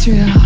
Israel.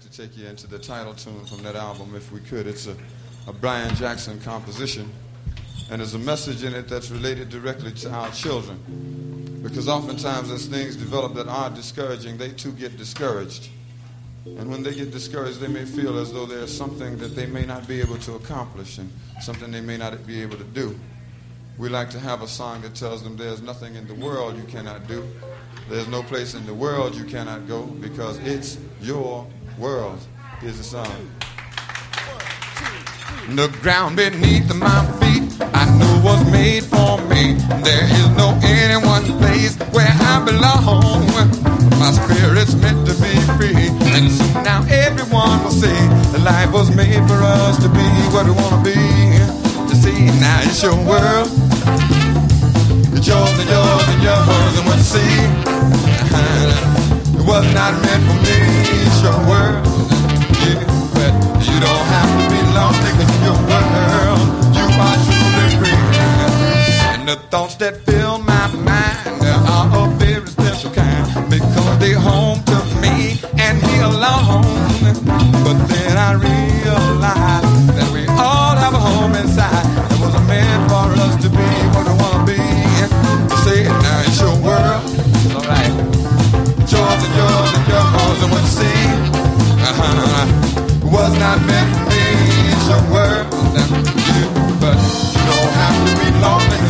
To take you into the title tune from that album, if we could. It's a, a Brian Jackson composition, and there's a message in it that's related directly to our children. Because oftentimes, as things develop that are discouraging, they too get discouraged. And when they get discouraged, they may feel as though there's something that they may not be able to accomplish and something they may not be able to do. We like to have a song that tells them there's nothing in the world you cannot do. There's no place in the world you cannot go because it's your world. Here's the song. The ground beneath my feet I knew was made for me. There is no anyone place where I belong. My spirit's meant to be free, and soon now everyone will see that life was made for us to be what we wanna be. To see now it's your world, it's yours and yours and yours, and what you see was not meant for me. It's your world, yeah, but you don't have to be lost because your world. You are truly free, and the thoughts that fill my mind are a very special kind because they home to me and me alone. But then I realized that we all have a home inside. World,